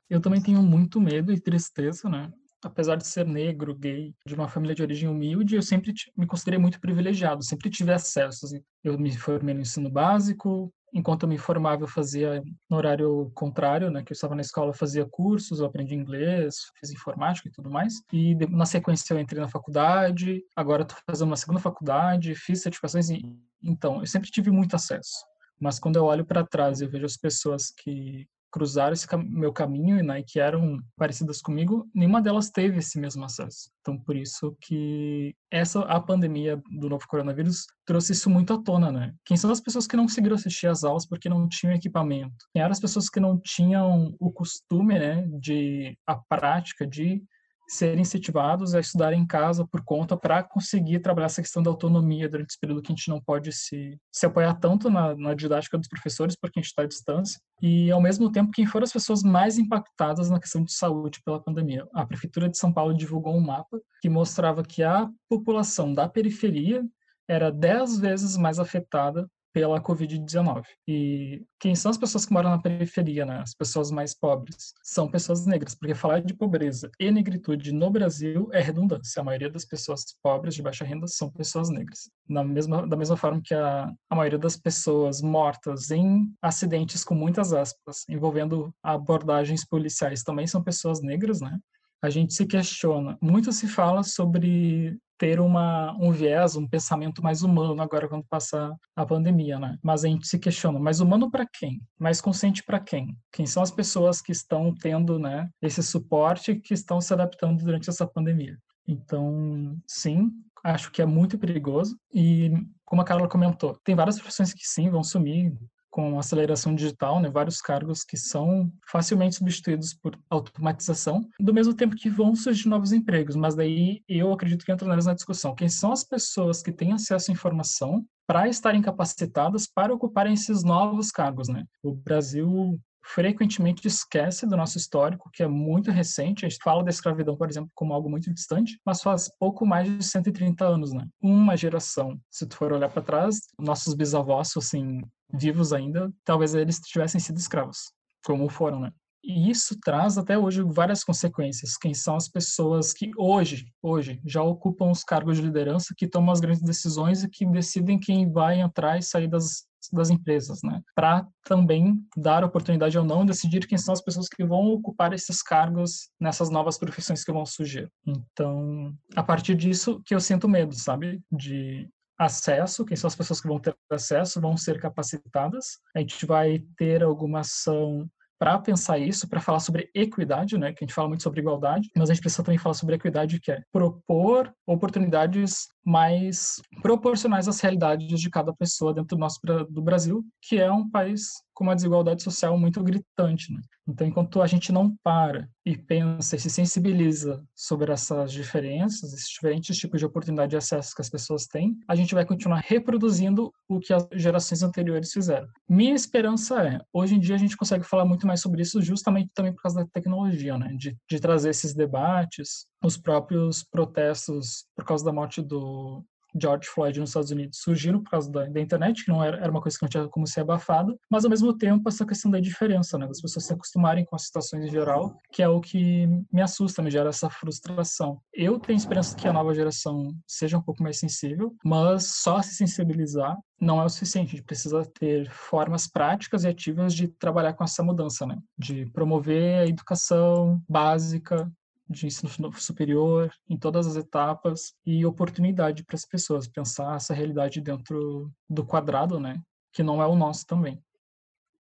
Speaker 3: Eu também tenho muito medo e tristeza, né? Apesar de ser negro, gay, de uma família de origem humilde, eu sempre me considerei muito privilegiado, sempre tive acesso. Assim. Eu me formei no ensino básico, enquanto eu me formava eu fazia no horário contrário, né, que eu estava na escola, eu fazia cursos, eu aprendi inglês, fiz informática e tudo mais. E na sequência eu entrei na faculdade, agora estou fazendo uma segunda faculdade, fiz certificações e então eu sempre tive muito acesso. Mas quando eu olho para trás e vejo as pessoas que cruzaram esse cam meu caminho né, e que eram parecidas comigo, nenhuma delas teve esse mesmo acesso. Então, por isso que essa a pandemia do novo coronavírus trouxe isso muito à tona, né? Quem são as pessoas que não conseguiram assistir às aulas porque não tinham equipamento? Quem eram as pessoas que não tinham o costume, né, de a prática de serem incentivados a estudar em casa por conta para conseguir trabalhar essa questão da autonomia durante esse período que a gente não pode se, se apoiar tanto na, na didática dos professores porque a gente está à distância e ao mesmo tempo quem foram as pessoas mais impactadas na questão de saúde pela pandemia. A prefeitura de São Paulo divulgou um mapa que mostrava que a população da periferia era dez vezes mais afetada pela Covid-19. E quem são as pessoas que moram na periferia, né? As pessoas mais pobres? São pessoas negras, porque falar de pobreza e negritude no Brasil é redundância. A maioria das pessoas pobres de baixa renda são pessoas negras. Na mesma, da mesma forma que a, a maioria das pessoas mortas em acidentes com muitas aspas, envolvendo abordagens policiais, também são pessoas negras, né? a gente se questiona. Muito se fala sobre ter uma, um viés, um pensamento mais humano agora quando passar a pandemia, né? Mas a gente se questiona, mais humano para quem? Mais consciente para quem? Quem são as pessoas que estão tendo, né, esse suporte que estão se adaptando durante essa pandemia? Então, sim, acho que é muito perigoso e como a Carla comentou, tem várias profissões que sim vão sumir, com aceleração digital, né, vários cargos que são facilmente substituídos por automatização, do mesmo tempo que vão surgir novos empregos, mas daí eu acredito que entra na discussão. Quem são as pessoas que têm acesso à informação para estarem capacitadas para ocuparem esses novos cargos, né? O Brasil frequentemente esquece do nosso histórico, que é muito recente. A gente fala da escravidão, por exemplo, como algo muito distante, mas faz pouco mais de 130 anos, né? Uma geração. Se tu for olhar para trás, nossos bisavós, assim, vivos ainda, talvez eles tivessem sido escravos, como foram, né? E isso traz até hoje várias consequências. Quem são as pessoas que hoje, hoje, já ocupam os cargos de liderança, que tomam as grandes decisões e que decidem quem vai entrar e sair das, das empresas, né? Para também dar oportunidade ou não decidir quem são as pessoas que vão ocupar esses cargos nessas novas profissões que vão surgir. Então, a partir disso que eu sinto medo, sabe? De acesso, quem são as pessoas que vão ter acesso, vão ser capacitadas. A gente vai ter alguma ação para pensar isso, para falar sobre equidade, né, que a gente fala muito sobre igualdade, mas a gente precisa também falar sobre equidade, que é propor oportunidades mais proporcionais às realidades de cada pessoa dentro do nosso do Brasil, que é um país com uma desigualdade social muito gritante. Né? Então, enquanto a gente não para e pensa e se sensibiliza sobre essas diferenças, esses diferentes tipos de oportunidade de acesso que as pessoas têm, a gente vai continuar reproduzindo o que as gerações anteriores fizeram. Minha esperança é, hoje em dia a gente consegue falar muito mais sobre isso justamente também por causa da tecnologia, né? de, de trazer esses debates, os próprios protestos por causa da morte do George Floyd nos Estados Unidos surgiram por causa da, da, internet, que não era, era uma coisa que não tinha como ser abafada, mas ao mesmo tempo essa questão da diferença, né, das pessoas se acostumarem com as situações em geral, que é o que me assusta, me gera essa frustração. Eu tenho esperança que a nova geração seja um pouco mais sensível, mas só se sensibilizar não é o suficiente. A gente precisa ter formas práticas e ativas de trabalhar com essa mudança, né? De promover a educação básica, de ensino superior, em todas as etapas, e oportunidade para as pessoas pensar essa realidade dentro do quadrado, né? Que não é o nosso também.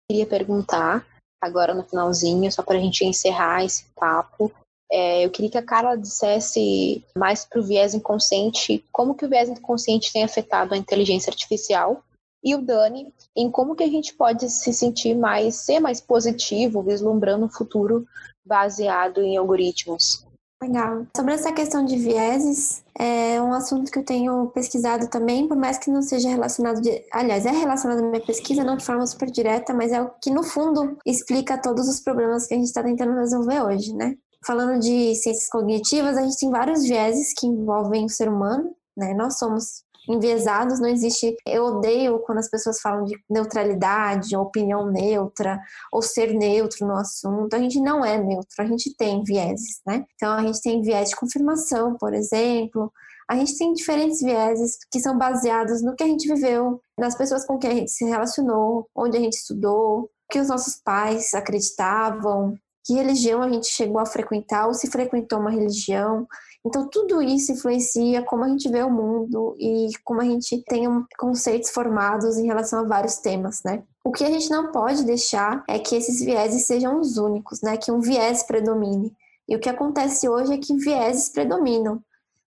Speaker 4: Queria perguntar, agora no finalzinho, só para a gente encerrar esse papo, é, eu queria que a Carla dissesse mais para o viés inconsciente, como que o viés inconsciente tem afetado a inteligência artificial e o Dani em como que a gente pode se sentir mais, ser mais positivo, vislumbrando um futuro baseado em algoritmos.
Speaker 2: Legal. Sobre essa questão de vieses, é um assunto que eu tenho pesquisado também, por mais que não seja relacionado, de, aliás, é relacionado à minha pesquisa, não de forma super direta, mas é o que no fundo explica todos os problemas que a gente está tentando resolver hoje, né? Falando de ciências cognitivas, a gente tem vários vieses que envolvem o ser humano, né? Nós somos enviesados, não existe. Eu odeio quando as pessoas falam de neutralidade, opinião neutra, ou ser neutro no assunto. A gente não é neutro, a gente tem vieses, né? Então a gente tem viés de confirmação, por exemplo. A gente tem diferentes vieses que são baseados no que a gente viveu, nas pessoas com quem a gente se relacionou, onde a gente estudou, que os nossos pais acreditavam, que religião a gente chegou a frequentar ou se frequentou uma religião. Então, tudo isso influencia como a gente vê o mundo e como a gente tem conceitos formados em relação a vários temas, né? O que a gente não pode deixar é que esses vieses sejam os únicos, né? Que um viés predomine. E o que acontece hoje é que vieses predominam.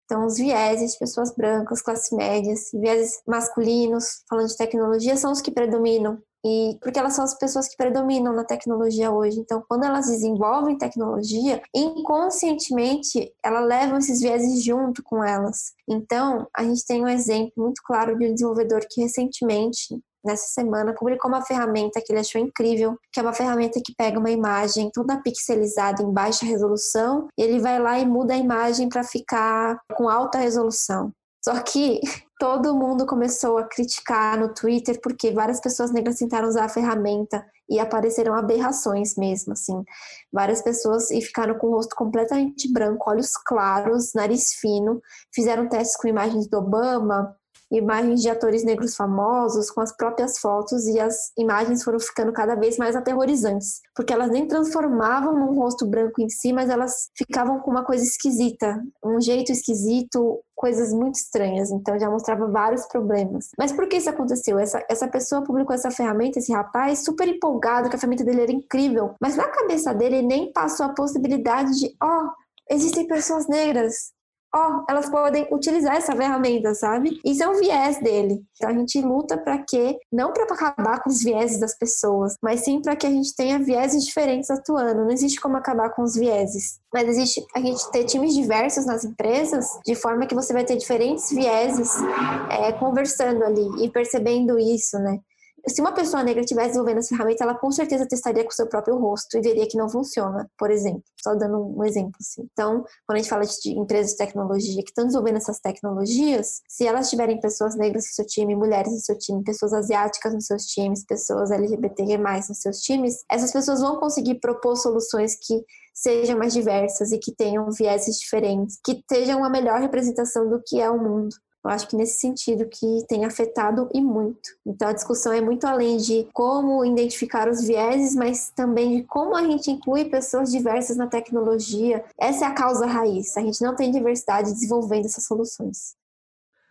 Speaker 2: Então, os vieses de pessoas brancas, classe médias, vieses masculinos, falando de tecnologia, são os que predominam. E porque elas são as pessoas que predominam na tecnologia hoje. Então, quando elas desenvolvem tecnologia, inconscientemente elas levam esses vieses junto com elas. Então, a gente tem um exemplo muito claro de um desenvolvedor que recentemente nessa semana, publicou uma ferramenta que ele achou incrível, que é uma ferramenta que pega uma imagem toda pixelizada em baixa resolução e ele vai lá e muda a imagem para ficar com alta resolução. Só que todo mundo começou a criticar no Twitter porque várias pessoas negras tentaram usar a ferramenta e apareceram aberrações mesmo, assim. Várias pessoas e ficaram com o rosto completamente branco, olhos claros, nariz fino, fizeram testes com imagens do Obama, imagens de atores negros famosos com as próprias fotos e as imagens foram ficando cada vez mais aterrorizantes, porque elas nem transformavam num rosto branco em si, mas elas ficavam com uma coisa esquisita, um jeito esquisito, coisas muito estranhas, então já mostrava vários problemas. Mas por que isso aconteceu? Essa, essa pessoa publicou essa ferramenta, esse rapaz, super empolgado, que a ferramenta dele era incrível, mas na cabeça dele nem passou a possibilidade de, ó, oh, existem pessoas negras, ó, oh, elas podem utilizar essa ferramenta, sabe? Isso é um viés dele. Então a gente luta para que não para acabar com os vieses das pessoas, mas sim para que a gente tenha vieses diferentes atuando. Não existe como acabar com os vieses, mas existe a gente ter times diversos nas empresas, de forma que você vai ter diferentes vieses é, conversando ali e percebendo isso, né? Se uma pessoa negra estivesse desenvolvendo essa ferramenta, ela com certeza testaria com o seu próprio rosto e veria que não funciona, por exemplo. Só dando um exemplo assim. Então, quando a gente fala de empresas de tecnologia que estão desenvolvendo essas tecnologias, se elas tiverem pessoas negras no seu time, mulheres no seu time, pessoas asiáticas nos seus times, pessoas LGBTQ+, nos seus times, essas pessoas vão conseguir propor soluções que sejam mais diversas e que tenham vieses diferentes, que sejam uma melhor representação do que é o mundo. Eu acho que nesse sentido que tem afetado e muito. Então a discussão é muito além de como identificar os vieses, mas também de como a gente inclui pessoas diversas na tecnologia. Essa é a causa raiz. A gente não tem diversidade desenvolvendo essas soluções.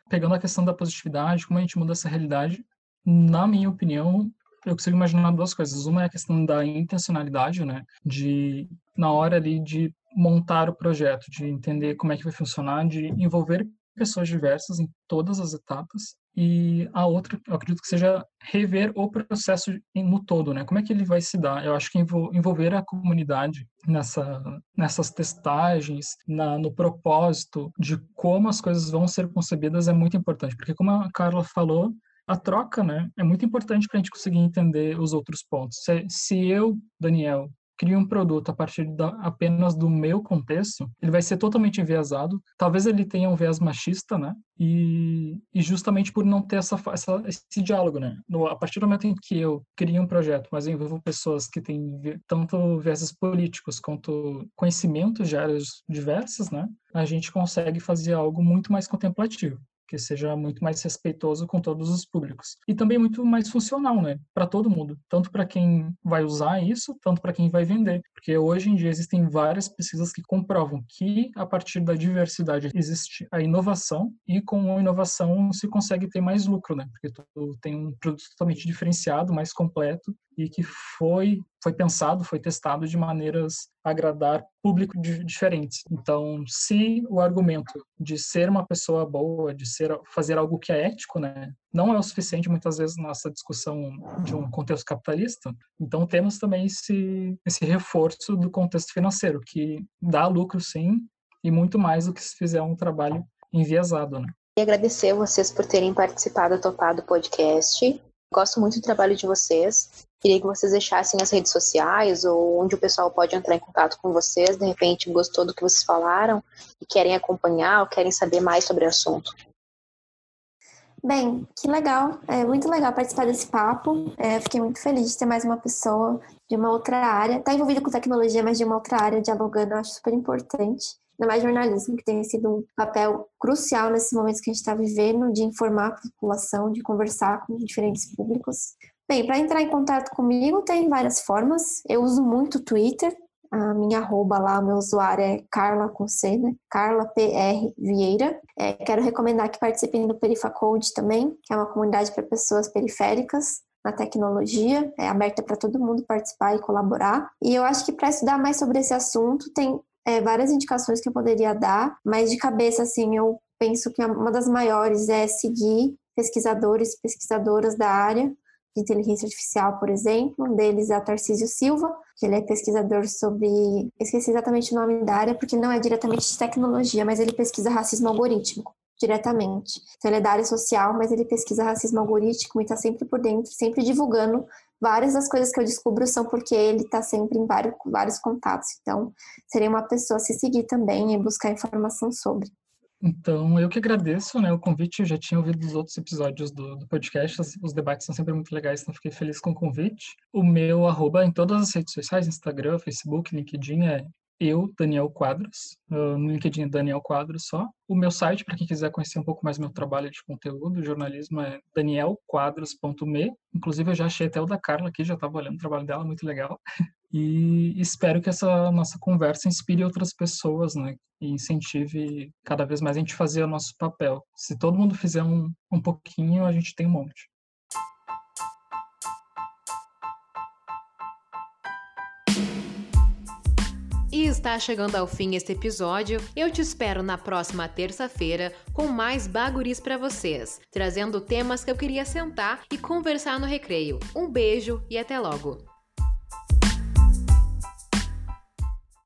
Speaker 3: Pegando a questão da positividade, como a gente muda essa realidade, na minha opinião, eu consigo imaginar duas coisas. Uma é a questão da intencionalidade, né? De, na hora ali de montar o projeto, de entender como é que vai funcionar, de envolver pessoas diversas em todas as etapas e a outra, eu acredito que seja rever o processo no todo, né? Como é que ele vai se dar? Eu acho que envolver a comunidade nessa, nessas testagens, na, no propósito de como as coisas vão ser concebidas é muito importante, porque como a Carla falou, a troca, né, é muito importante para a gente conseguir entender os outros pontos. Se, se eu, Daniel, cria um produto a partir da, apenas do meu contexto, ele vai ser totalmente enviesado. Talvez ele tenha um viés machista, né? E, e justamente por não ter essa, essa, esse diálogo, né? No, a partir do momento em que eu crio um projeto, mas envolvo pessoas que têm tanto viéses políticos quanto conhecimentos de áreas diversas, né? A gente consegue fazer algo muito mais contemplativo que seja muito mais respeitoso com todos os públicos. E também muito mais funcional, né? Para todo mundo, tanto para quem vai usar isso, tanto para quem vai vender. Porque hoje em dia existem várias pesquisas que comprovam que a partir da diversidade existe a inovação e com a inovação se consegue ter mais lucro, né? Porque tu tem um produto totalmente diferenciado, mais completo e que foi foi pensado, foi testado de maneiras a agradar público diferentes. Então, se o argumento de ser uma pessoa boa, de ser fazer algo que é ético, né, não é o suficiente muitas vezes nossa discussão de um contexto capitalista, então temos também esse esse reforço do contexto financeiro que dá lucro sim e muito mais do que se fizer um trabalho enviesado, né?
Speaker 4: E agradecer vocês por terem participado, topado o podcast. Gosto muito do trabalho de vocês. Queria que vocês deixassem as redes sociais ou onde o pessoal pode entrar em contato com vocês. De repente, gostou do que vocês falaram e querem acompanhar ou querem saber mais sobre o assunto.
Speaker 2: Bem, que legal. É muito legal participar desse papo. É, fiquei muito feliz de ter mais uma pessoa de uma outra área. Está envolvida com tecnologia, mas de uma outra área dialogando. Eu acho super importante. Ainda mais jornalismo, que tem sido um papel crucial nesses momentos que a gente está vivendo, de informar a população, de conversar com diferentes públicos. Bem, para entrar em contato comigo tem várias formas. Eu uso muito o Twitter. A minha arroba lá, o meu usuário é Carla com C, né? Carla PR Vieira. É, quero recomendar que participem do Perifacode também, que é uma comunidade para pessoas periféricas na tecnologia, é aberta para todo mundo participar e colaborar. E eu acho que para estudar mais sobre esse assunto, tem é, várias indicações que eu poderia dar, mas de cabeça, assim, eu penso que uma das maiores é seguir pesquisadores pesquisadoras da área, de inteligência artificial, por exemplo. Um deles é o Tarcísio Silva, que ele é pesquisador sobre. Esqueci exatamente o nome da área, porque não é diretamente de tecnologia, mas ele pesquisa racismo algorítmico diretamente. Então, ele é da área social, mas ele pesquisa racismo algorítmico e está sempre por dentro, sempre divulgando. Várias das coisas que eu descubro são porque ele está sempre em vários, vários contatos. Então, seria uma pessoa se seguir também e buscar informação sobre.
Speaker 3: Então, eu que agradeço né, o convite, eu já tinha ouvido os outros episódios do, do podcast, os, os, debates são sempre muito legais, então fiquei feliz com o convite. O meu arroba em todas as redes sociais, Instagram, Facebook, LinkedIn, é eu, Daniel Quadros, no LinkedIn Daniel Quadros só. O meu site, para quem quiser conhecer um pouco mais meu trabalho de conteúdo, jornalismo, é danielquadros.me. Inclusive, eu já achei até o da Carla aqui, já estava olhando o trabalho dela, muito legal. E espero que essa nossa conversa inspire outras pessoas, né? E incentive cada vez mais a gente fazer o nosso papel. Se todo mundo fizer um, um pouquinho, a gente tem um monte.
Speaker 1: E está chegando ao fim este episódio. Eu te espero na próxima terça-feira com mais baguris para vocês, trazendo temas que eu queria sentar e conversar no recreio. Um beijo e até logo.